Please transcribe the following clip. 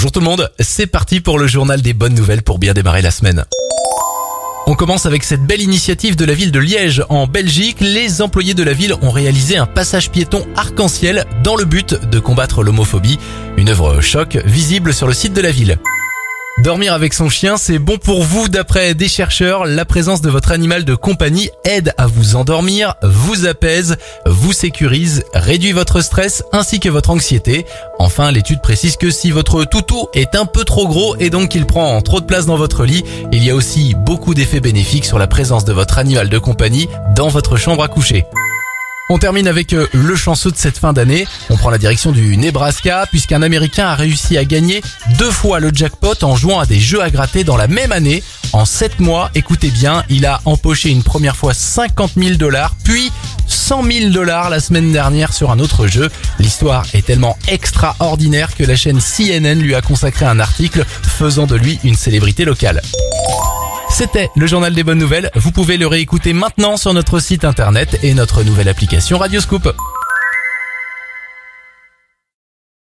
Bonjour tout le monde, c'est parti pour le journal des bonnes nouvelles pour bien démarrer la semaine. On commence avec cette belle initiative de la ville de Liège en Belgique. Les employés de la ville ont réalisé un passage piéton arc-en-ciel dans le but de combattre l'homophobie. Une œuvre choc visible sur le site de la ville. Dormir avec son chien, c'est bon pour vous d'après des chercheurs. La présence de votre animal de compagnie aide à vous endormir, vous apaise, vous sécurise, réduit votre stress ainsi que votre anxiété. Enfin, l'étude précise que si votre toutou est un peu trop gros et donc qu'il prend trop de place dans votre lit, il y a aussi beaucoup d'effets bénéfiques sur la présence de votre animal de compagnie dans votre chambre à coucher. On termine avec euh, le chanceux de cette fin d'année. On prend la direction du Nebraska puisqu'un Américain a réussi à gagner deux fois le jackpot en jouant à des jeux à gratter dans la même année. En sept mois, écoutez bien, il a empoché une première fois 50 000 dollars, puis 100 000 dollars la semaine dernière sur un autre jeu. L'histoire est tellement extraordinaire que la chaîne CNN lui a consacré un article faisant de lui une célébrité locale. C'était le journal des bonnes nouvelles. Vous pouvez le réécouter maintenant sur notre site internet et notre nouvelle application Radioscoop.